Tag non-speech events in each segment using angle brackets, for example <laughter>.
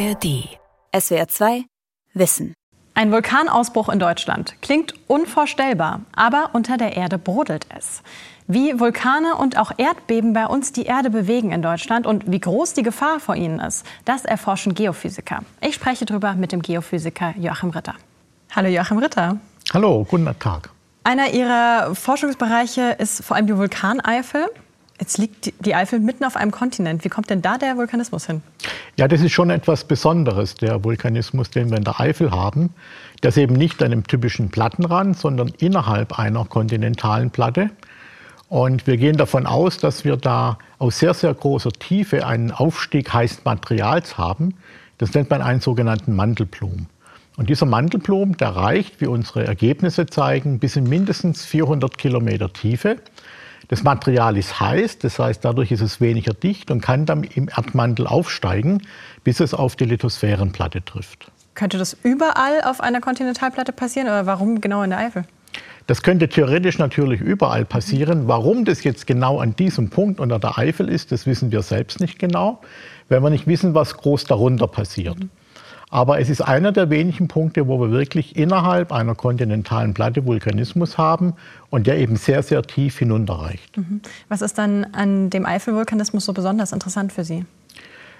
ARD. SWR 2 Wissen. Ein Vulkanausbruch in Deutschland klingt unvorstellbar, aber unter der Erde brodelt es. Wie Vulkane und auch Erdbeben bei uns die Erde bewegen in Deutschland und wie groß die Gefahr vor ihnen ist, das erforschen Geophysiker. Ich spreche darüber mit dem Geophysiker Joachim Ritter. Hallo Joachim Ritter. Hallo, guten Tag. Einer Ihrer Forschungsbereiche ist vor allem die Vulkaneifel. Jetzt liegt die Eifel mitten auf einem Kontinent. Wie kommt denn da der Vulkanismus hin? Ja, das ist schon etwas Besonderes, der Vulkanismus, den wir in der Eifel haben. Ist eben nicht an einem typischen Plattenrand, sondern innerhalb einer kontinentalen Platte. Und wir gehen davon aus, dass wir da aus sehr, sehr großer Tiefe einen Aufstieg heißen Materials haben. Das nennt man einen sogenannten Mantelplum. Und dieser Mantelplum, der reicht, wie unsere Ergebnisse zeigen, bis in mindestens 400 Kilometer Tiefe. Das Material ist heiß, das heißt, dadurch ist es weniger dicht und kann dann im Erdmantel aufsteigen, bis es auf die Lithosphärenplatte trifft. Könnte das überall auf einer Kontinentalplatte passieren oder warum genau in der Eifel? Das könnte theoretisch natürlich überall passieren. Warum das jetzt genau an diesem Punkt unter der Eifel ist, das wissen wir selbst nicht genau, wenn wir nicht wissen, was groß darunter passiert. Mhm. Aber es ist einer der wenigen Punkte, wo wir wirklich innerhalb einer kontinentalen Platte Vulkanismus haben und der eben sehr, sehr tief hinunterreicht. Mhm. Was ist dann an dem Eifelvulkanismus so besonders interessant für Sie?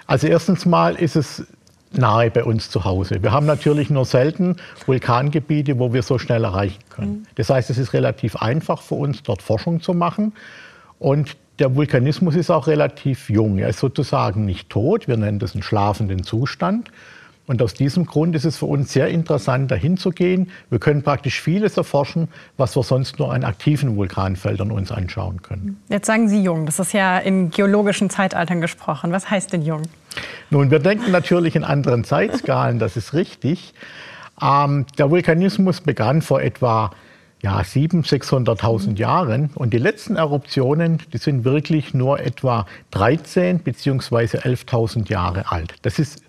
Also erstens mal ist es nahe bei uns zu Hause. Wir haben natürlich nur selten Vulkangebiete, wo wir so schnell erreichen können. Mhm. Das heißt, es ist relativ einfach für uns, dort Forschung zu machen. Und der Vulkanismus ist auch relativ jung. Er ist sozusagen nicht tot. Wir nennen das einen schlafenden Zustand. Und aus diesem Grund ist es für uns sehr interessant, dahin zu gehen. Wir können praktisch vieles erforschen, was wir sonst nur an aktiven Vulkanfeldern uns anschauen können. Jetzt sagen Sie jung, das ist ja in geologischen Zeitaltern gesprochen. Was heißt denn jung? Nun, wir denken natürlich in anderen Zeitskalen, das ist richtig. Ähm, der Vulkanismus begann vor etwa ja, 700.000, 600.000 Jahren. Und die letzten Eruptionen, die sind wirklich nur etwa 13 bzw. 11.000 Jahre alt. Das ist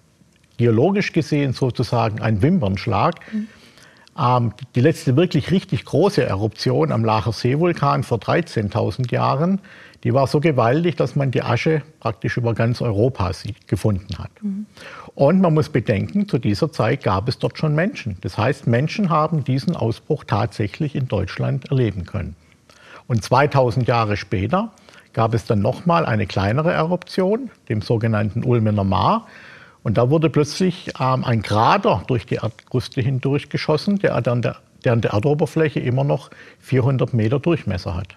geologisch gesehen sozusagen ein Wimpernschlag. Mhm. Ähm, die letzte wirklich richtig große Eruption am Lacher Seevulkan vor 13.000 Jahren, die war so gewaltig, dass man die Asche praktisch über ganz Europa gefunden hat. Mhm. Und man muss bedenken, zu dieser Zeit gab es dort schon Menschen. Das heißt, Menschen haben diesen Ausbruch tatsächlich in Deutschland erleben können. Und 2000 Jahre später gab es dann nochmal eine kleinere Eruption, dem sogenannten Ulmener Maar. Und da wurde plötzlich ähm, ein Krater durch die Erdkruste hindurch geschossen, der an der, der an der Erdoberfläche immer noch 400 Meter Durchmesser hat.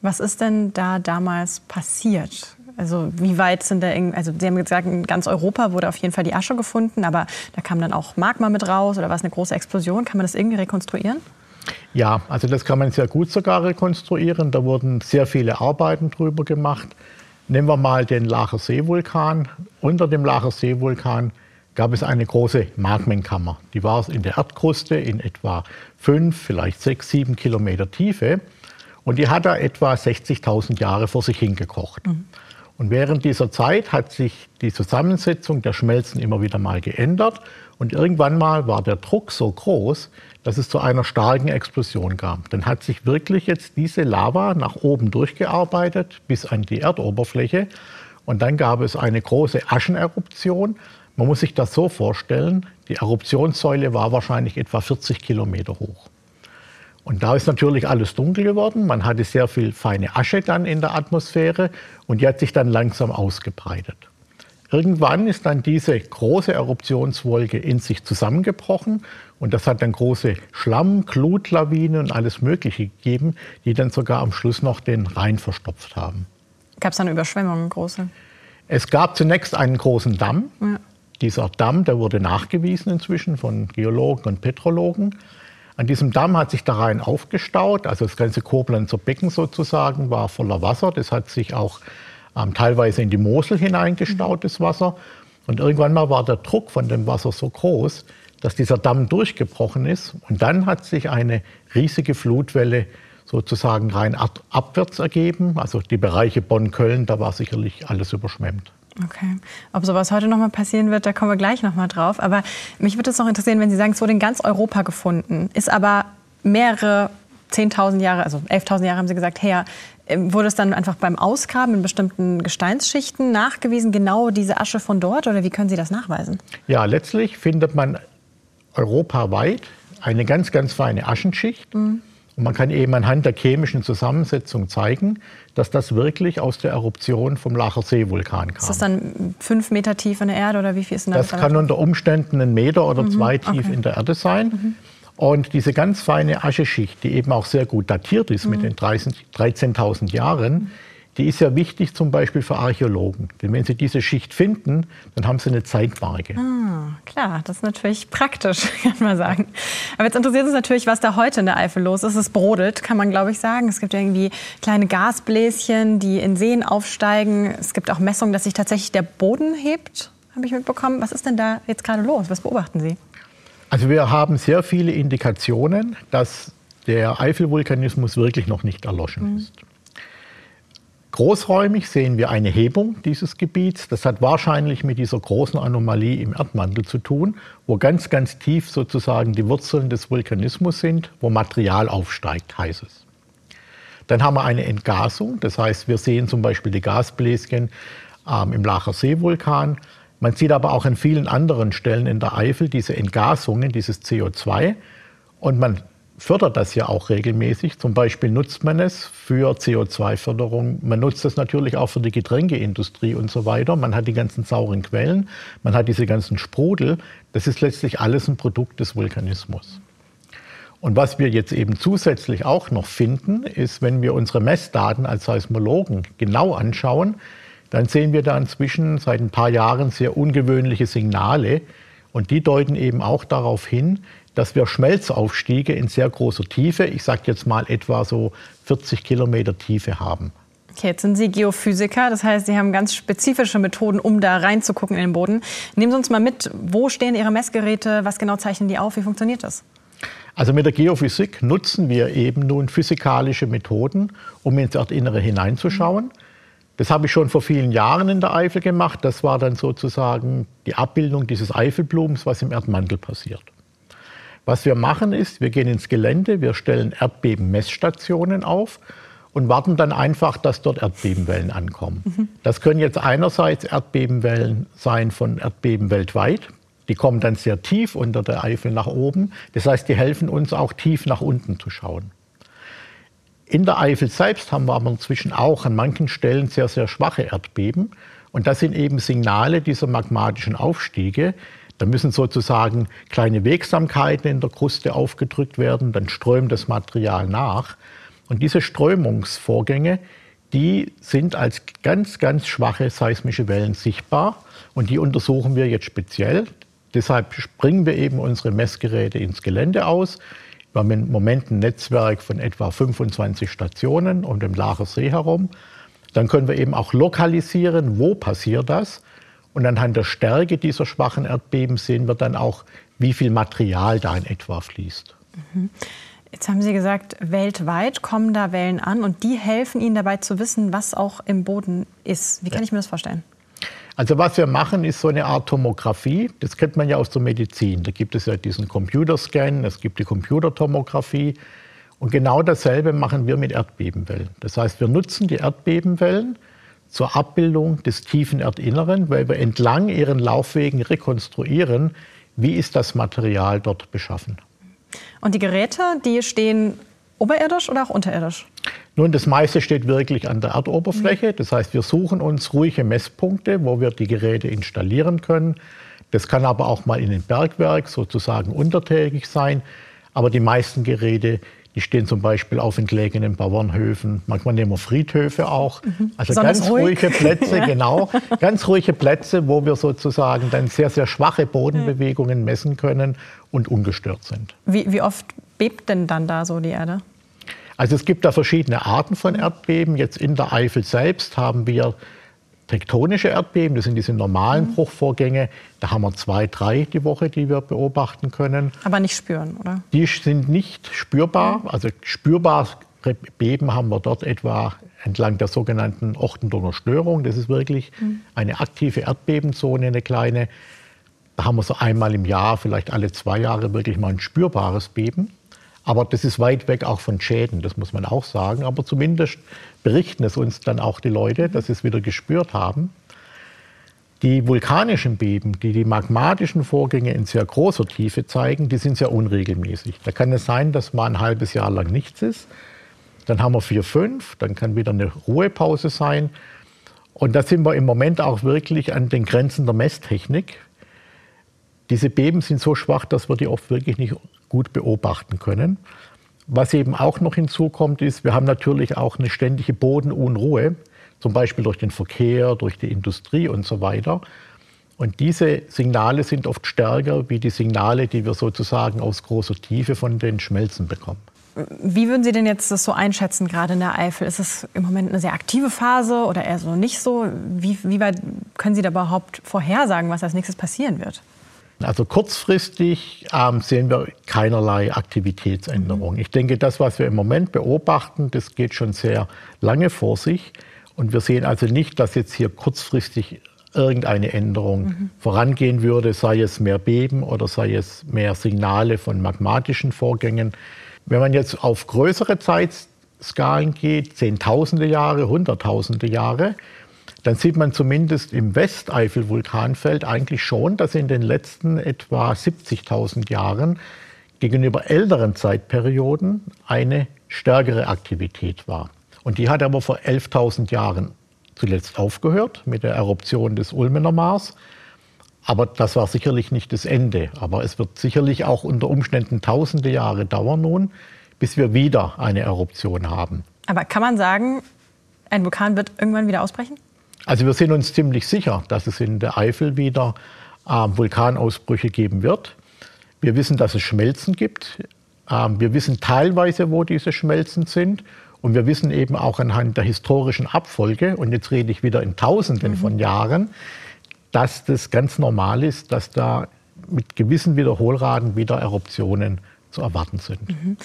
Was ist denn da damals passiert? Also wie weit sind da, also Sie haben gesagt, in ganz Europa wurde auf jeden Fall die Asche gefunden, aber da kam dann auch Magma mit raus oder war es eine große Explosion? Kann man das irgendwie rekonstruieren? Ja, also das kann man sehr gut sogar rekonstruieren. Da wurden sehr viele Arbeiten drüber gemacht. Nehmen wir mal den Lacher Seevulkan. Unter dem Lacher Seevulkan gab es eine große Magmenkammer. Die war in der Erdkruste in etwa fünf, vielleicht sechs, sieben Kilometer Tiefe. Und die hat da etwa 60.000 Jahre vor sich hingekocht. Mhm. Und während dieser Zeit hat sich die Zusammensetzung der Schmelzen immer wieder mal geändert. Und irgendwann mal war der Druck so groß, dass es zu einer starken Explosion kam. Dann hat sich wirklich jetzt diese Lava nach oben durchgearbeitet bis an die Erdoberfläche. Und dann gab es eine große Ascheneruption. Man muss sich das so vorstellen, die Eruptionssäule war wahrscheinlich etwa 40 Kilometer hoch. Und da ist natürlich alles dunkel geworden. Man hatte sehr viel feine Asche dann in der Atmosphäre und die hat sich dann langsam ausgebreitet. Irgendwann ist dann diese große Eruptionswolke in sich zusammengebrochen und das hat dann große Schlamm, Glutlawinen und alles Mögliche gegeben, die dann sogar am Schluss noch den Rhein verstopft haben. Gab es dann Überschwemmungen große? Es gab zunächst einen großen Damm. Ja. Dieser Damm, der wurde nachgewiesen inzwischen von Geologen und Petrologen. An diesem Damm hat sich der Rhein aufgestaut, also das ganze Koblenzer Becken sozusagen war voller Wasser. Das hat sich auch teilweise in die Mosel hineingestaut, das Wasser. Und irgendwann mal war der Druck von dem Wasser so groß, dass dieser Damm durchgebrochen ist. Und dann hat sich eine riesige Flutwelle sozusagen rein abwärts ergeben. Also die Bereiche Bonn-Köln, da war sicherlich alles überschwemmt. Okay. Ob sowas heute noch mal passieren wird, da kommen wir gleich noch mal drauf. Aber mich würde es noch interessieren, wenn Sie sagen, es wurde in ganz Europa gefunden, ist aber mehrere 10.000 Jahre, also 11.000 Jahre haben Sie gesagt, her. Ähm, wurde es dann einfach beim Ausgraben in bestimmten Gesteinsschichten nachgewiesen, genau diese Asche von dort? Oder wie können Sie das nachweisen? Ja, letztlich findet man europaweit eine ganz, ganz feine Aschenschicht. Mhm. Und man kann eben anhand der chemischen Zusammensetzung zeigen, dass das wirklich aus der Eruption vom Lacher See-Vulkan kam. Ist das dann fünf Meter tief in der Erde oder wie viel ist denn das? Das kann unter Umständen ein Meter oder mhm. zwei tief okay. in der Erde sein. Mhm. Und diese ganz feine Ascheschicht, die eben auch sehr gut datiert ist mhm. mit den 13.000 Jahren, die ist ja wichtig zum Beispiel für Archäologen. Denn wenn sie diese Schicht finden, dann haben sie eine Zeitmarke. Ah, klar, das ist natürlich praktisch, <laughs> kann man sagen. Aber jetzt interessiert uns natürlich, was da heute in der Eifel los ist. Es brodelt, kann man glaube ich sagen. Es gibt irgendwie kleine Gasbläschen, die in Seen aufsteigen. Es gibt auch Messungen, dass sich tatsächlich der Boden hebt, habe ich mitbekommen. Was ist denn da jetzt gerade los? Was beobachten Sie? Also wir haben sehr viele Indikationen, dass der Eifelvulkanismus wirklich noch nicht erloschen mhm. ist. Großräumig sehen wir eine Hebung dieses Gebiets. Das hat wahrscheinlich mit dieser großen Anomalie im Erdmantel zu tun, wo ganz, ganz tief sozusagen die Wurzeln des Vulkanismus sind, wo Material aufsteigt, heißt es. Dann haben wir eine Entgasung, das heißt, wir sehen zum Beispiel die Gasbläschen ähm, im Lacher Seevulkan. Man sieht aber auch an vielen anderen Stellen in der Eifel diese Entgasungen, dieses CO2. Und man fördert das ja auch regelmäßig. Zum Beispiel nutzt man es für CO2-Förderung. Man nutzt es natürlich auch für die Getränkeindustrie und so weiter. Man hat die ganzen sauren Quellen, man hat diese ganzen Sprudel. Das ist letztlich alles ein Produkt des Vulkanismus. Und was wir jetzt eben zusätzlich auch noch finden, ist, wenn wir unsere Messdaten als Seismologen genau anschauen, dann sehen wir da inzwischen seit ein paar Jahren sehr ungewöhnliche Signale. Und die deuten eben auch darauf hin, dass wir Schmelzaufstiege in sehr großer Tiefe, ich sage jetzt mal etwa so 40 Kilometer Tiefe haben. Okay, jetzt sind Sie Geophysiker, das heißt, Sie haben ganz spezifische Methoden, um da reinzugucken in den Boden. Nehmen Sie uns mal mit, wo stehen Ihre Messgeräte, was genau zeichnen die auf, wie funktioniert das? Also mit der Geophysik nutzen wir eben nun physikalische Methoden, um ins Erdinnere hineinzuschauen. Das habe ich schon vor vielen Jahren in der Eifel gemacht. Das war dann sozusagen die Abbildung dieses Eifelblumens, was im Erdmantel passiert. Was wir machen ist, wir gehen ins Gelände, wir stellen Erdbebenmessstationen auf und warten dann einfach, dass dort Erdbebenwellen ankommen. Mhm. Das können jetzt einerseits Erdbebenwellen sein von Erdbeben weltweit. Die kommen dann sehr tief unter der Eifel nach oben. Das heißt, die helfen uns auch tief nach unten zu schauen. In der Eifel selbst haben wir aber inzwischen auch an manchen Stellen sehr, sehr schwache Erdbeben. Und das sind eben Signale dieser magmatischen Aufstiege, da müssen sozusagen kleine Wegsamkeiten in der Kruste aufgedrückt werden, dann strömt das Material nach. Und diese Strömungsvorgänge, die sind als ganz, ganz schwache seismische Wellen sichtbar und die untersuchen wir jetzt speziell. Deshalb springen wir eben unsere Messgeräte ins Gelände aus. Wir haben im Moment ein Netzwerk von etwa 25 Stationen um den Lacher See herum. Dann können wir eben auch lokalisieren, wo passiert das. Und anhand der Stärke dieser schwachen Erdbeben sehen wir dann auch, wie viel Material da in etwa fließt. Mhm. Jetzt haben Sie gesagt, weltweit kommen da Wellen an und die helfen Ihnen dabei zu wissen, was auch im Boden ist. Wie kann ich mir das vorstellen? Also was wir machen, ist so eine Art Tomographie. Das kennt man ja aus der Medizin. Da gibt es ja diesen Computerscan, es gibt die Computertomographie. Und genau dasselbe machen wir mit Erdbebenwellen. Das heißt, wir nutzen die Erdbebenwellen zur Abbildung des tiefen Erdinneren, weil wir entlang ihren Laufwegen rekonstruieren, wie ist das Material dort beschaffen. Und die Geräte, die stehen oberirdisch oder auch unterirdisch? Nun, das meiste steht wirklich an der Erdoberfläche. Das heißt, wir suchen uns ruhige Messpunkte, wo wir die Geräte installieren können. Das kann aber auch mal in den Bergwerk sozusagen untertägig sein. Aber die meisten Geräte die stehen zum Beispiel auf entlegenen Bauernhöfen. Manchmal nehmen wir Friedhöfe auch. Mhm. Also Besonders ganz ruhig. ruhige Plätze, <laughs> genau. Ganz ruhige Plätze, wo wir sozusagen dann sehr, sehr schwache Bodenbewegungen messen können und ungestört sind. Wie, wie oft bebt denn dann da so die Erde? Also es gibt da verschiedene Arten von Erdbeben. Jetzt in der Eifel selbst haben wir tektonische Erdbeben, das sind diese normalen mhm. Bruchvorgänge. Da haben wir zwei, drei die Woche, die wir beobachten können. Aber nicht spüren, oder? Die sind nicht spürbar. Mhm. Also spürbar Beben haben wir dort etwa entlang der sogenannten Ochtendonner Störung. Das ist wirklich mhm. eine aktive Erdbebenzone, eine kleine. Da haben wir so einmal im Jahr, vielleicht alle zwei Jahre wirklich mal ein spürbares Beben. Aber das ist weit weg auch von Schäden, das muss man auch sagen. Aber zumindest berichten es uns dann auch die Leute, dass sie es wieder gespürt haben. Die vulkanischen Beben, die die magmatischen Vorgänge in sehr großer Tiefe zeigen, die sind sehr unregelmäßig. Da kann es sein, dass mal ein halbes Jahr lang nichts ist. Dann haben wir vier, fünf, dann kann wieder eine Ruhepause sein. Und da sind wir im Moment auch wirklich an den Grenzen der Messtechnik. Diese Beben sind so schwach, dass wir die oft wirklich nicht gut beobachten können. Was eben auch noch hinzukommt, ist, wir haben natürlich auch eine ständige Bodenunruhe zum Beispiel durch den Verkehr, durch die Industrie und so weiter. Und diese Signale sind oft stärker wie die Signale, die wir sozusagen aus großer Tiefe von den Schmelzen bekommen. Wie würden Sie denn jetzt das so einschätzen, gerade in der Eifel? Ist es im Moment eine sehr aktive Phase oder eher so nicht so? Wie, wie weit können Sie da überhaupt vorhersagen, was als nächstes passieren wird? Also kurzfristig ähm, sehen wir keinerlei Aktivitätsänderung. Ich denke, das, was wir im Moment beobachten, das geht schon sehr lange vor sich. Und wir sehen also nicht, dass jetzt hier kurzfristig irgendeine Änderung mhm. vorangehen würde, sei es mehr Beben oder sei es mehr Signale von magmatischen Vorgängen. Wenn man jetzt auf größere Zeitskalen geht, Zehntausende Jahre, Hunderttausende Jahre, dann sieht man zumindest im Westeifel-Vulkanfeld eigentlich schon, dass in den letzten etwa 70.000 Jahren gegenüber älteren Zeitperioden eine stärkere Aktivität war. Und die hat aber vor 11.000 Jahren zuletzt aufgehört mit der Eruption des Ulmener Mars. Aber das war sicherlich nicht das Ende. Aber es wird sicherlich auch unter Umständen tausende Jahre dauern nun, bis wir wieder eine Eruption haben. Aber kann man sagen, ein Vulkan wird irgendwann wieder ausbrechen? Also wir sind uns ziemlich sicher, dass es in der Eifel wieder äh, Vulkanausbrüche geben wird. Wir wissen, dass es Schmelzen gibt. Ähm, wir wissen teilweise, wo diese Schmelzen sind. Und wir wissen eben auch anhand der historischen Abfolge, und jetzt rede ich wieder in Tausenden mhm. von Jahren, dass das ganz normal ist, dass da mit gewissen Wiederholraten wieder Eruptionen zu erwarten sind. Mhm.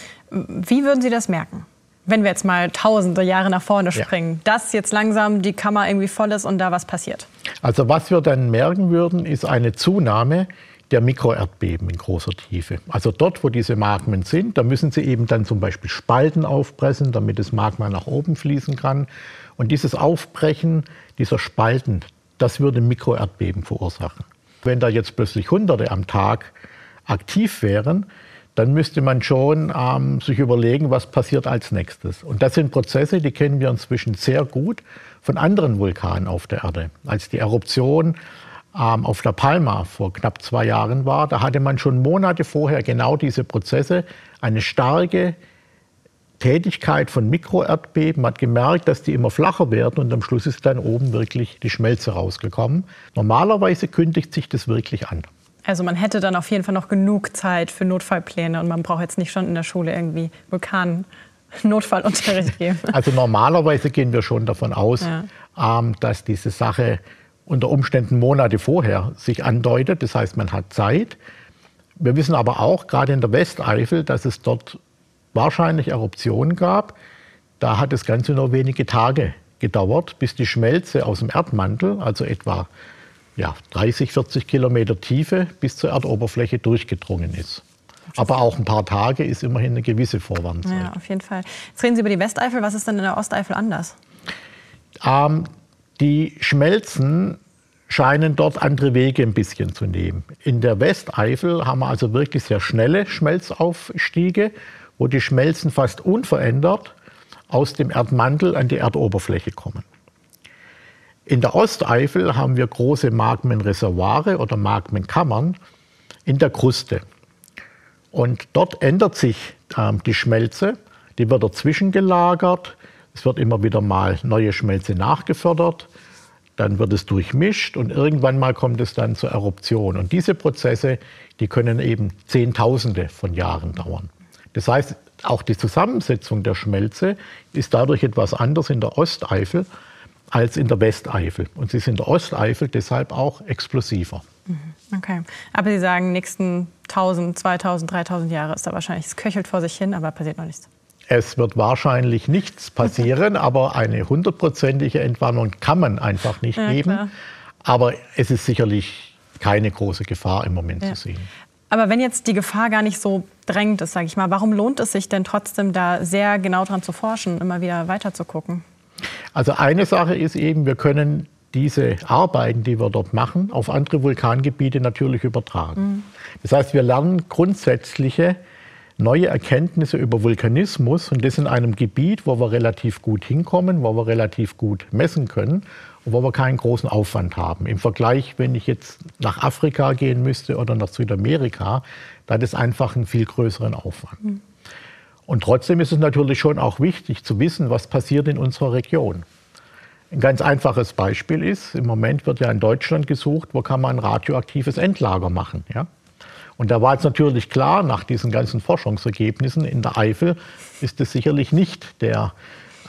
Wie würden Sie das merken? Wenn wir jetzt mal tausende Jahre nach vorne springen, ja. dass jetzt langsam die Kammer irgendwie voll ist und da was passiert? Also was wir dann merken würden, ist eine Zunahme der Mikroerdbeben in großer Tiefe. Also dort, wo diese Magmen sind, da müssen sie eben dann zum Beispiel Spalten aufpressen, damit das Magma nach oben fließen kann. Und dieses Aufbrechen dieser Spalten, das würde Mikroerdbeben verursachen. Wenn da jetzt plötzlich Hunderte am Tag aktiv wären, dann müsste man schon ähm, sich überlegen, was passiert als nächstes. Und das sind Prozesse, die kennen wir inzwischen sehr gut von anderen Vulkanen auf der Erde. Als die Eruption ähm, auf der Palma vor knapp zwei Jahren war, da hatte man schon Monate vorher genau diese Prozesse, eine starke Tätigkeit von Mikroerdbeben, hat gemerkt, dass die immer flacher werden und am Schluss ist dann oben wirklich die Schmelze rausgekommen. Normalerweise kündigt sich das wirklich an. Also man hätte dann auf jeden Fall noch genug Zeit für Notfallpläne und man braucht jetzt nicht schon in der Schule irgendwie Vulkan <laughs> Notfallunterricht geben. <laughs> Also normalerweise gehen wir schon davon aus, ja. Ähm, dass diese Sache unter Umständen Monate vorher sich andeutet. Das heißt, man hat Zeit. Wir wissen aber auch, gerade in der Westeifel, dass es dort wahrscheinlich Eruptionen gab. Da hat das Ganze nur wenige Tage gedauert, bis die Schmelze aus dem Erdmantel, also etwa ja, 30, 40 Kilometer Tiefe, bis zur Erdoberfläche durchgedrungen ist. Aber auch ein paar Tage ist immerhin eine gewisse Vorwarnzeit. Ja, auf jeden Fall. Jetzt reden Sie über die Westeifel. Was ist denn in der Osteifel anders? Ähm, die Schmelzen scheinen dort andere Wege ein bisschen zu nehmen. In der Westeifel haben wir also wirklich sehr schnelle Schmelzaufstiege, wo die Schmelzen fast unverändert aus dem Erdmantel an die Erdoberfläche kommen. In der Osteifel haben wir große Magmenreservoire oder Magmenkammern in der Kruste. Und dort ändert sich äh, die Schmelze, die wird dazwischen gelagert, es wird immer wieder mal neue Schmelze nachgefördert, dann wird es durchmischt und irgendwann mal kommt es dann zur Eruption. Und diese Prozesse, die können eben Zehntausende von Jahren dauern. Das heißt, auch die Zusammensetzung der Schmelze ist dadurch etwas anders in der Osteifel als in der Westeifel. Und sie ist in der Osteifel deshalb auch explosiver. Mhm. Okay. Aber Sie sagen, nächsten 1000, 2000, 3000 Jahre ist da wahrscheinlich, es köchelt vor sich hin, aber passiert noch nichts. Es wird wahrscheinlich nichts passieren, <laughs> aber eine hundertprozentige Entwarnung kann man einfach nicht ja, geben. Klar. Aber es ist sicherlich keine große Gefahr im Moment ja. zu sehen. Aber wenn jetzt die Gefahr gar nicht so drängend ist, sage ich mal, warum lohnt es sich denn trotzdem da sehr genau dran zu forschen, immer wieder weiter zu gucken? Also eine Sache ist eben, wir können diese Arbeiten, die wir dort machen, auf andere Vulkangebiete natürlich übertragen. Mhm. Das heißt, wir lernen grundsätzliche neue Erkenntnisse über Vulkanismus und das in einem Gebiet, wo wir relativ gut hinkommen, wo wir relativ gut messen können und wo wir keinen großen Aufwand haben. Im Vergleich, wenn ich jetzt nach Afrika gehen müsste oder nach Südamerika, da hat es einfach einen viel größeren Aufwand. Mhm. Und trotzdem ist es natürlich schon auch wichtig zu wissen, was passiert in unserer Region. Ein ganz einfaches Beispiel ist, im Moment wird ja in Deutschland gesucht, wo kann man ein radioaktives Endlager machen. Ja? Und da war jetzt natürlich klar, nach diesen ganzen Forschungsergebnissen in der Eifel ist es sicherlich nicht der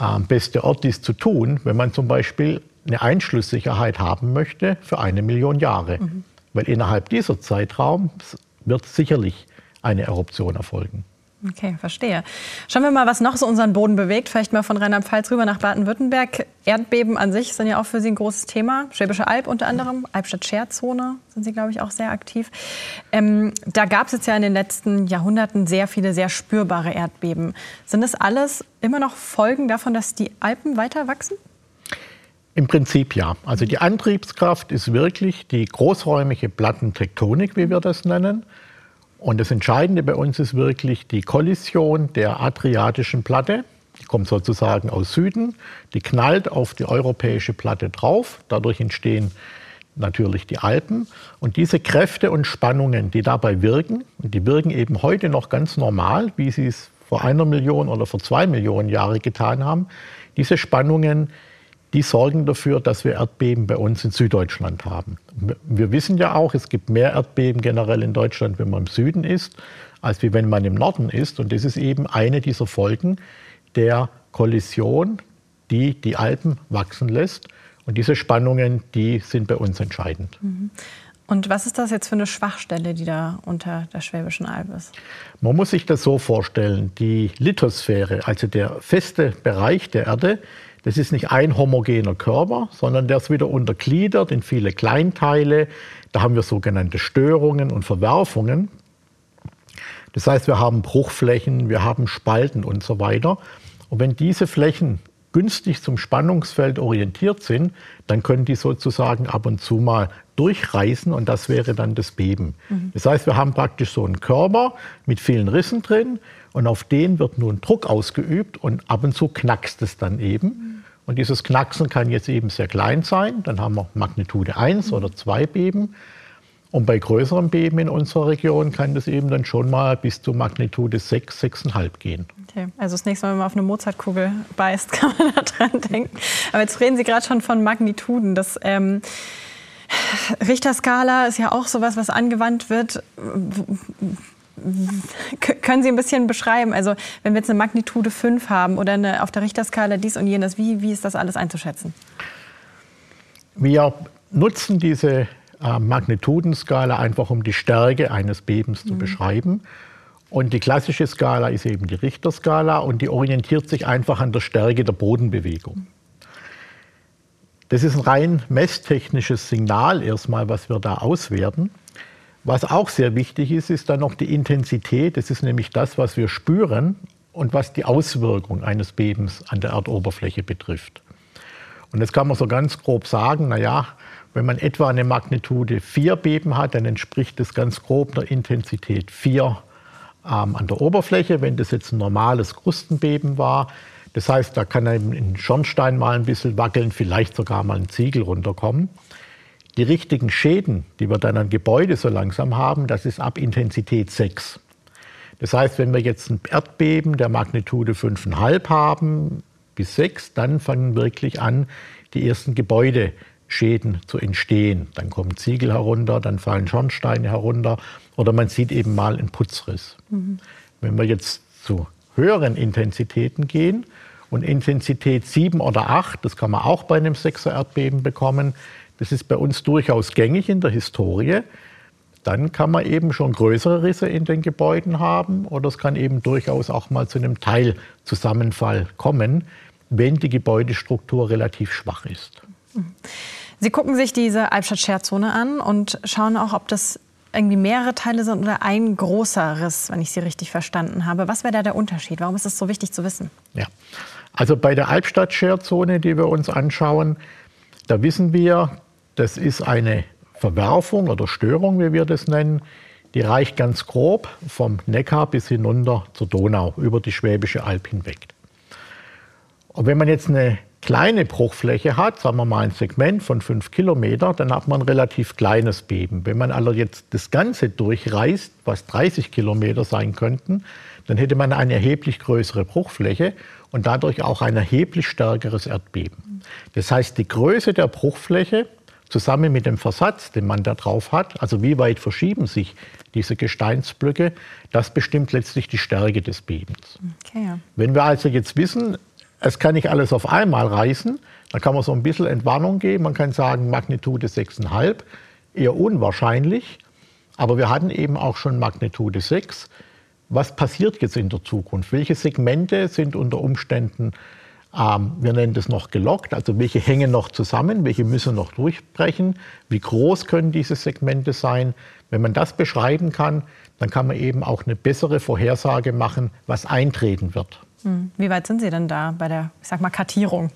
äh, beste Ort, dies zu tun, wenn man zum Beispiel eine Einschlusssicherheit haben möchte für eine Million Jahre. Mhm. Weil innerhalb dieser Zeitraum wird sicherlich eine Eruption erfolgen. Okay, verstehe. Schauen wir mal, was noch so unseren Boden bewegt. Vielleicht mal von Rheinland-Pfalz rüber nach Baden-Württemberg. Erdbeben an sich sind ja auch für Sie ein großes Thema. Schwäbische Alb unter anderem, Albstadt-Scherzone sind Sie, glaube ich, auch sehr aktiv. Ähm, da gab es jetzt ja in den letzten Jahrhunderten sehr viele sehr spürbare Erdbeben. Sind das alles immer noch Folgen davon, dass die Alpen weiter wachsen? Im Prinzip ja. Also die Antriebskraft ist wirklich die großräumige Plattentektonik, wie wir das nennen. Und das Entscheidende bei uns ist wirklich die Kollision der adriatischen Platte. Die kommt sozusagen aus Süden, die knallt auf die europäische Platte drauf. Dadurch entstehen natürlich die Alpen. Und diese Kräfte und Spannungen, die dabei wirken, und die wirken eben heute noch ganz normal, wie sie es vor einer Million oder vor zwei Millionen Jahren getan haben, diese Spannungen die sorgen dafür, dass wir Erdbeben bei uns in Süddeutschland haben. Wir wissen ja auch, es gibt mehr Erdbeben generell in Deutschland, wenn man im Süden ist, als wie wenn man im Norden ist. Und das ist eben eine dieser Folgen der Kollision, die die Alpen wachsen lässt. Und diese Spannungen, die sind bei uns entscheidend. Mhm. Und was ist das jetzt für eine Schwachstelle, die da unter der Schwäbischen Alb ist? Man muss sich das so vorstellen, die Lithosphäre, also der feste Bereich der Erde, das ist nicht ein homogener Körper, sondern der ist wieder untergliedert in viele Kleinteile. Da haben wir sogenannte Störungen und Verwerfungen. Das heißt, wir haben Bruchflächen, wir haben Spalten und so weiter. Und wenn diese Flächen günstig zum Spannungsfeld orientiert sind, dann können die sozusagen ab und zu mal durchreißen und das wäre dann das Beben. Mhm. Das heißt, wir haben praktisch so einen Körper mit vielen Rissen drin und auf den wird nun Druck ausgeübt und ab und zu knackst es dann eben. Mhm. Und dieses Knacksen kann jetzt eben sehr klein sein. Dann haben wir Magnitude 1 oder 2 Beben. Und bei größeren Beben in unserer Region kann das eben dann schon mal bis zu Magnitude 6, 6,5 gehen. Okay. Also das nächste Mal, wenn man auf eine Mozartkugel beißt, <laughs> kann man da dran denken. Aber jetzt reden Sie gerade schon von Magnituden. Das ähm, Richterskala ist ja auch sowas, was angewandt wird. Können Sie ein bisschen beschreiben, also wenn wir jetzt eine Magnitude 5 haben oder eine, auf der Richterskala dies und jenes, wie, wie ist das alles einzuschätzen? Wir nutzen diese äh, Magnitudenskala einfach, um die Stärke eines Bebens mhm. zu beschreiben. Und die klassische Skala ist eben die Richterskala und die orientiert sich einfach an der Stärke der Bodenbewegung. Das ist ein rein messtechnisches Signal erstmal, was wir da auswerten. Was auch sehr wichtig ist, ist dann noch die Intensität. Das ist nämlich das, was wir spüren und was die Auswirkung eines Bebens an der Erdoberfläche betrifft. Und jetzt kann man so ganz grob sagen, na ja, wenn man etwa eine Magnitude 4 Beben hat, dann entspricht das ganz grob der Intensität 4 ähm, an der Oberfläche, wenn das jetzt ein normales Krustenbeben war. Das heißt, da kann eben ein Schornstein mal ein bisschen wackeln, vielleicht sogar mal ein Ziegel runterkommen. Die richtigen Schäden, die wir dann an Gebäude so langsam haben, das ist ab Intensität 6. Das heißt, wenn wir jetzt ein Erdbeben der Magnitude 5,5 haben bis 6, dann fangen wirklich an, die ersten Gebäudeschäden zu entstehen. Dann kommen Ziegel herunter, dann fallen Schornsteine herunter oder man sieht eben mal einen Putzriss. Mhm. Wenn wir jetzt zu höheren Intensitäten gehen und Intensität 7 oder 8, das kann man auch bei einem 6er Erdbeben bekommen, das ist bei uns durchaus gängig in der Historie. Dann kann man eben schon größere Risse in den Gebäuden haben oder es kann eben durchaus auch mal zu einem Teilzusammenfall kommen, wenn die Gebäudestruktur relativ schwach ist. Sie gucken sich diese Albstadt-Scherzone an und schauen auch, ob das irgendwie mehrere Teile sind oder ein großer Riss, wenn ich Sie richtig verstanden habe. Was wäre da der Unterschied? Warum ist das so wichtig zu wissen? Ja, also bei der Albstadt-Scherzone, die wir uns anschauen, da wissen wir, das ist eine Verwerfung oder Störung, wie wir das nennen, die reicht ganz grob vom Neckar bis hinunter zur Donau, über die Schwäbische Alb hinweg. Und wenn man jetzt eine kleine Bruchfläche hat, sagen wir mal ein Segment von fünf Kilometer, dann hat man ein relativ kleines Beben. Wenn man also jetzt das Ganze durchreißt, was 30 Kilometer sein könnten, dann hätte man eine erheblich größere Bruchfläche und dadurch auch ein erheblich stärkeres Erdbeben. Das heißt, die Größe der Bruchfläche zusammen mit dem Versatz, den man da drauf hat, also wie weit verschieben sich diese Gesteinsblöcke, das bestimmt letztlich die Stärke des Bebens. Okay, ja. Wenn wir also jetzt wissen, es kann nicht alles auf einmal reißen, dann kann man so ein bisschen Entwarnung geben. Man kann sagen, Magnitude 6,5, eher unwahrscheinlich. Aber wir hatten eben auch schon Magnitude 6. Was passiert jetzt in der Zukunft? Welche Segmente sind unter Umständen ähm, wir nennen das noch gelockt, also welche hängen noch zusammen, welche müssen noch durchbrechen, wie groß können diese Segmente sein. Wenn man das beschreiben kann, dann kann man eben auch eine bessere Vorhersage machen, was eintreten wird. Hm. Wie weit sind Sie denn da bei der, ich sag mal, Kartierung?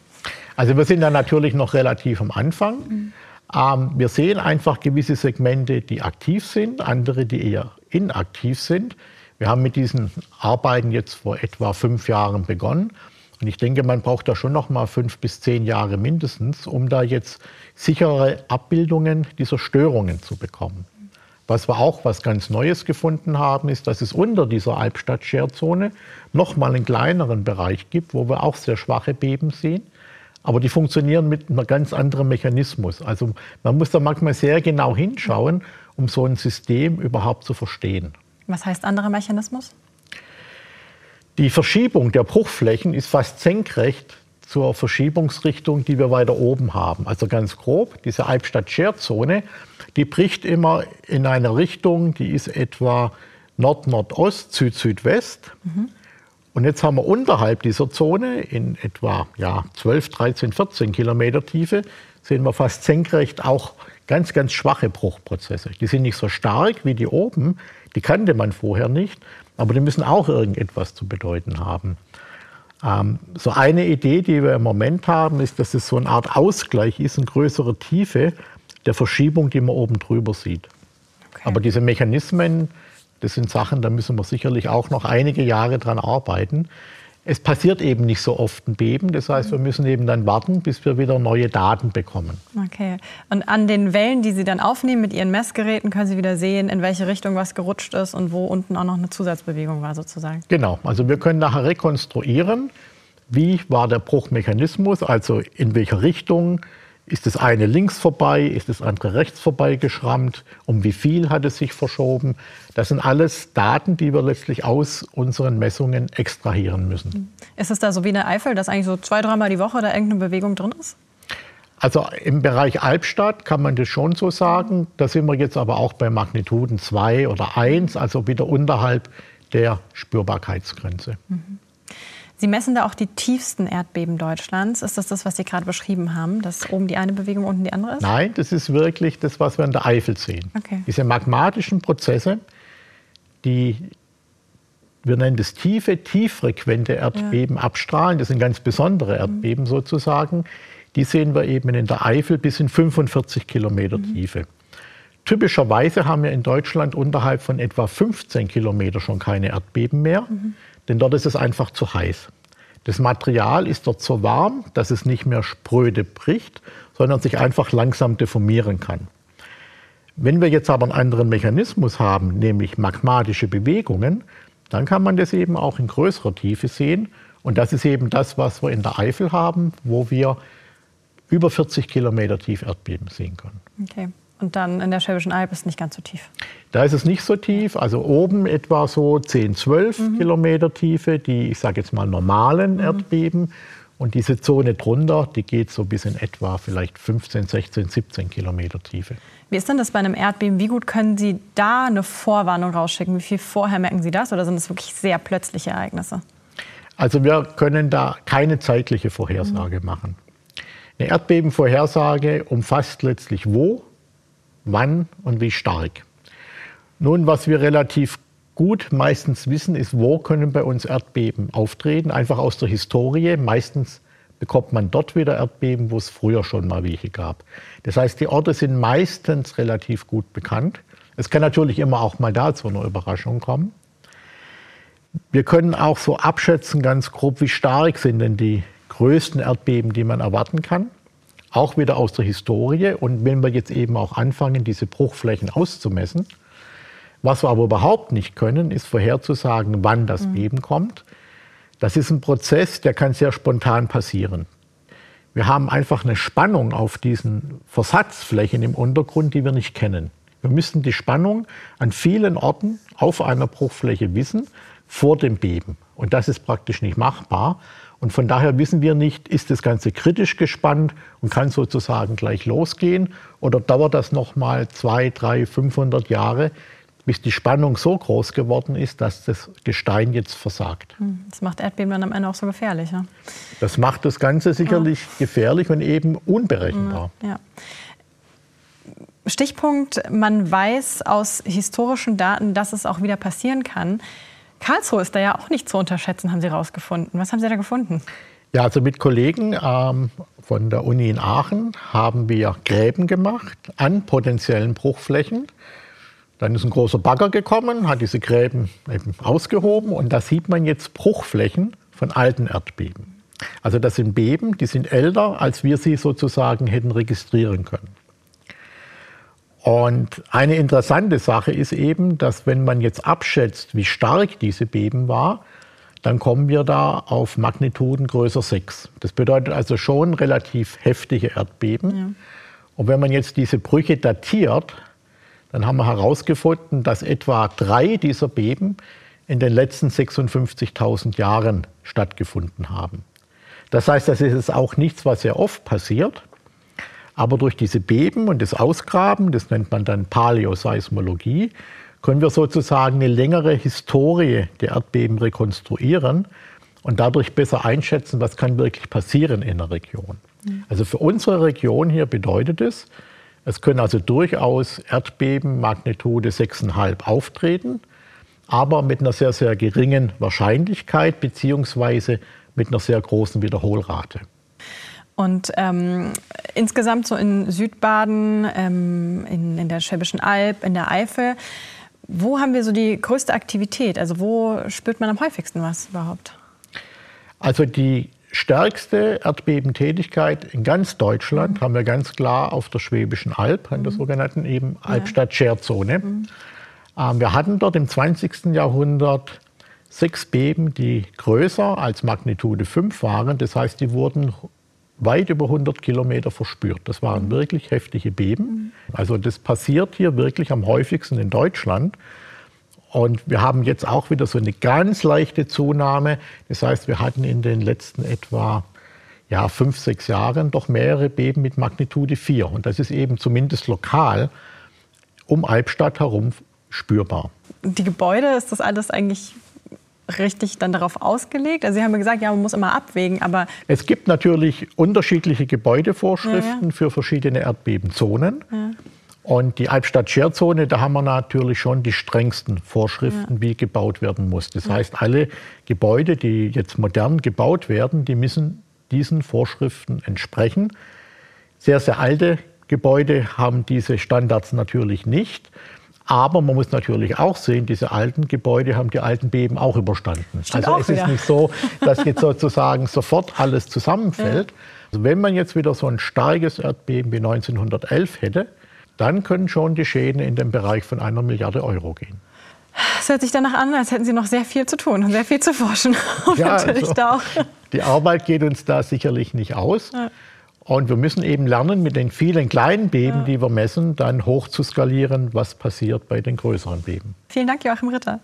Also wir sind da natürlich noch relativ am Anfang. Mhm. Ähm, wir sehen einfach gewisse Segmente, die aktiv sind, andere, die eher inaktiv sind. Wir haben mit diesen Arbeiten jetzt vor etwa fünf Jahren begonnen. Und ich denke, man braucht da schon noch mal fünf bis zehn Jahre mindestens, um da jetzt sichere Abbildungen dieser Störungen zu bekommen. Was wir auch was ganz Neues gefunden haben, ist, dass es unter dieser Albstadt-Scherzone noch mal einen kleineren Bereich gibt, wo wir auch sehr schwache Beben sehen. Aber die funktionieren mit einem ganz anderen Mechanismus. Also man muss da manchmal sehr genau hinschauen, um so ein System überhaupt zu verstehen. Was heißt anderer Mechanismus? Die Verschiebung der Bruchflächen ist fast senkrecht zur Verschiebungsrichtung, die wir weiter oben haben. Also ganz grob, diese Albstadt-Scherzone, die bricht immer in eine Richtung, die ist etwa Nord-Nordost, Süd-Südwest. Mhm. Und jetzt haben wir unterhalb dieser Zone in etwa ja, 12, 13, 14 Kilometer Tiefe, sehen wir fast senkrecht auch ganz, ganz schwache Bruchprozesse. Die sind nicht so stark wie die oben, die kannte man vorher nicht, aber die müssen auch irgendetwas zu bedeuten haben. Ähm, so eine Idee, die wir im Moment haben, ist, dass es so eine Art Ausgleich ist, eine größere Tiefe der Verschiebung, die man oben drüber sieht. Okay. Aber diese Mechanismen, das sind Sachen, da müssen wir sicherlich auch noch einige Jahre dran arbeiten es passiert eben nicht so oft ein Beben. Das heißt, wir müssen eben dann warten, bis wir wieder neue Daten bekommen. Okay. Und an den Wellen, die Sie dann aufnehmen mit Ihren Messgeräten, können Sie wieder sehen, in welche Richtung was gerutscht ist und wo unten auch noch eine Zusatzbewegung war sozusagen. Genau. Also wir können nachher rekonstruieren, wie war der Bruchmechanismus, also in welcher Richtung ist das eine links vorbei? Ist das andere rechts vorbei geschrammt? Um wie viel hat es sich verschoben? Das sind alles Daten, die wir letztlich aus unseren Messungen extrahieren müssen. Ist es da so wie in der Eifel, dass eigentlich so zwei, dreimal die Woche da irgendeine Bewegung drin ist? Also im Bereich Albstadt kann man das schon so sagen. Da sind wir jetzt aber auch bei Magnituden 2 oder 1, also wieder unterhalb der Spürbarkeitsgrenze. Mhm. Sie messen da auch die tiefsten Erdbeben Deutschlands. Ist das das, was Sie gerade beschrieben haben, dass oben die eine Bewegung, unten die andere ist? Nein, das ist wirklich das, was wir in der Eifel sehen. Okay. Diese magmatischen Prozesse, die wir nennen das tiefe, tieffrequente Erdbeben ja. abstrahlen, das sind ganz besondere mhm. Erdbeben mhm. sozusagen, die sehen wir eben in der Eifel bis in 45 Kilometer mhm. Tiefe. Typischerweise haben wir in Deutschland unterhalb von etwa 15 Kilometer schon keine Erdbeben mehr. Mhm denn dort ist es einfach zu heiß. Das Material ist dort so warm, dass es nicht mehr spröde bricht, sondern sich einfach langsam deformieren kann. Wenn wir jetzt aber einen anderen Mechanismus haben, nämlich magmatische Bewegungen, dann kann man das eben auch in größerer Tiefe sehen. Und das ist eben das, was wir in der Eifel haben, wo wir über 40 Kilometer tief Erdbeben sehen können. Okay. Und dann in der Schwäbischen Alb ist es nicht ganz so tief. Da ist es nicht so tief. Also oben etwa so 10, 12 mhm. Kilometer Tiefe, die, ich sage jetzt mal, normalen mhm. Erdbeben. Und diese Zone drunter, die geht so bis in etwa vielleicht 15, 16, 17 Kilometer Tiefe. Wie ist denn das bei einem Erdbeben? Wie gut können Sie da eine Vorwarnung rausschicken? Wie viel vorher merken Sie das? Oder sind es wirklich sehr plötzliche Ereignisse? Also wir können da keine zeitliche Vorhersage mhm. machen. Eine Erdbebenvorhersage umfasst letztlich wo, wann und wie stark. Nun, was wir relativ gut meistens wissen, ist, wo können bei uns Erdbeben auftreten. Einfach aus der Historie. Meistens bekommt man dort wieder Erdbeben, wo es früher schon mal welche gab. Das heißt, die Orte sind meistens relativ gut bekannt. Es kann natürlich immer auch mal da zu einer Überraschung kommen. Wir können auch so abschätzen, ganz grob, wie stark sind denn die größten Erdbeben, die man erwarten kann. Auch wieder aus der Historie. Und wenn wir jetzt eben auch anfangen, diese Bruchflächen auszumessen, was wir aber überhaupt nicht können, ist vorherzusagen, wann das mhm. Beben kommt. Das ist ein Prozess, der kann sehr spontan passieren. Wir haben einfach eine Spannung auf diesen Versatzflächen im Untergrund, die wir nicht kennen. Wir müssen die Spannung an vielen Orten auf einer Bruchfläche wissen vor dem Beben. Und das ist praktisch nicht machbar. Und von daher wissen wir nicht, ist das Ganze kritisch gespannt und kann sozusagen gleich losgehen oder dauert das noch mal zwei, drei, 500 Jahre, bis die Spannung so groß geworden ist, dass das Gestein jetzt versagt. Hm, das macht Erdbeben dann am Ende auch so gefährlich. Ja? Das macht das Ganze sicherlich ja. gefährlich und eben unberechenbar. Ja. Stichpunkt, man weiß aus historischen Daten, dass es auch wieder passieren kann. Karlsruhe ist da ja auch nicht zu unterschätzen, haben Sie herausgefunden. Was haben Sie da gefunden? Ja, also mit Kollegen ähm, von der Uni in Aachen haben wir Gräben gemacht an potenziellen Bruchflächen. Dann ist ein großer Bagger gekommen, hat diese Gräben eben ausgehoben und da sieht man jetzt Bruchflächen von alten Erdbeben. Also das sind Beben, die sind älter, als wir sie sozusagen hätten registrieren können. Und eine interessante Sache ist eben, dass wenn man jetzt abschätzt, wie stark diese Beben war, dann kommen wir da auf Magnituden größer 6. Das bedeutet also schon relativ heftige Erdbeben. Ja. Und wenn man jetzt diese Brüche datiert, dann haben wir herausgefunden, dass etwa drei dieser Beben in den letzten 56.000 Jahren stattgefunden haben. Das heißt, das ist auch nichts, was sehr oft passiert. Aber durch diese Beben und das Ausgraben, das nennt man dann Paläoseismologie, können wir sozusagen eine längere Historie der Erdbeben rekonstruieren und dadurch besser einschätzen, was kann wirklich passieren in der Region. Mhm. Also für unsere Region hier bedeutet es, es können also durchaus Erdbeben Magnitude 6,5 auftreten, aber mit einer sehr, sehr geringen Wahrscheinlichkeit beziehungsweise mit einer sehr großen Wiederholrate. Und ähm, insgesamt so in Südbaden, ähm, in, in der Schwäbischen Alb, in der Eifel, wo haben wir so die größte Aktivität? Also wo spürt man am häufigsten was überhaupt? Also die stärkste Erdbebentätigkeit in ganz Deutschland mhm. haben wir ganz klar auf der Schwäbischen Alb, in der mhm. sogenannten eben Albstadt-Scherzone. Mhm. Ähm, wir hatten dort im 20. Jahrhundert sechs Beben, die größer als Magnitude 5 waren. Das heißt, die wurden weit über 100 Kilometer verspürt. Das waren wirklich heftige Beben. Also das passiert hier wirklich am häufigsten in Deutschland. Und wir haben jetzt auch wieder so eine ganz leichte Zunahme. Das heißt, wir hatten in den letzten etwa ja, fünf, sechs Jahren doch mehrere Beben mit Magnitude 4. Und das ist eben zumindest lokal um Albstadt herum spürbar. Die Gebäude, ist das alles eigentlich richtig dann darauf ausgelegt? Also Sie haben gesagt, ja, man muss immer abwägen, aber... Es gibt natürlich unterschiedliche Gebäudevorschriften ja, ja. für verschiedene Erdbebenzonen. Ja. Und die Albstadt-Scherzone, da haben wir natürlich schon die strengsten Vorschriften, wie gebaut werden muss. Das heißt, alle Gebäude, die jetzt modern gebaut werden, die müssen diesen Vorschriften entsprechen. Sehr, sehr alte Gebäude haben diese Standards natürlich nicht. Aber man muss natürlich auch sehen, diese alten Gebäude haben die alten Beben auch überstanden. Stimmt also auch, es ist ja. nicht so, dass jetzt sozusagen sofort alles zusammenfällt. Ja. Also wenn man jetzt wieder so ein starkes Erdbeben wie 1911 hätte, dann können schon die Schäden in den Bereich von einer Milliarde Euro gehen. Es hört sich danach an, als hätten Sie noch sehr viel zu tun und sehr viel zu forschen. <laughs> ja, also, Die Arbeit geht uns da sicherlich nicht aus. Ja. Und wir müssen eben lernen, mit den vielen kleinen Beben, ja. die wir messen, dann hoch zu skalieren, was passiert bei den größeren Beben. Vielen Dank, Joachim Ritter.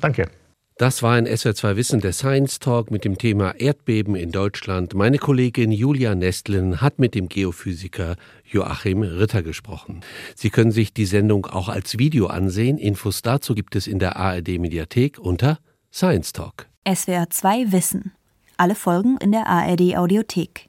Danke. Das war ein SWR2 Wissen der Science Talk mit dem Thema Erdbeben in Deutschland. Meine Kollegin Julia Nestlin hat mit dem Geophysiker Joachim Ritter gesprochen. Sie können sich die Sendung auch als Video ansehen. Infos dazu gibt es in der ARD Mediathek unter Science Talk. SWR2 Wissen. Alle Folgen in der ARD Audiothek.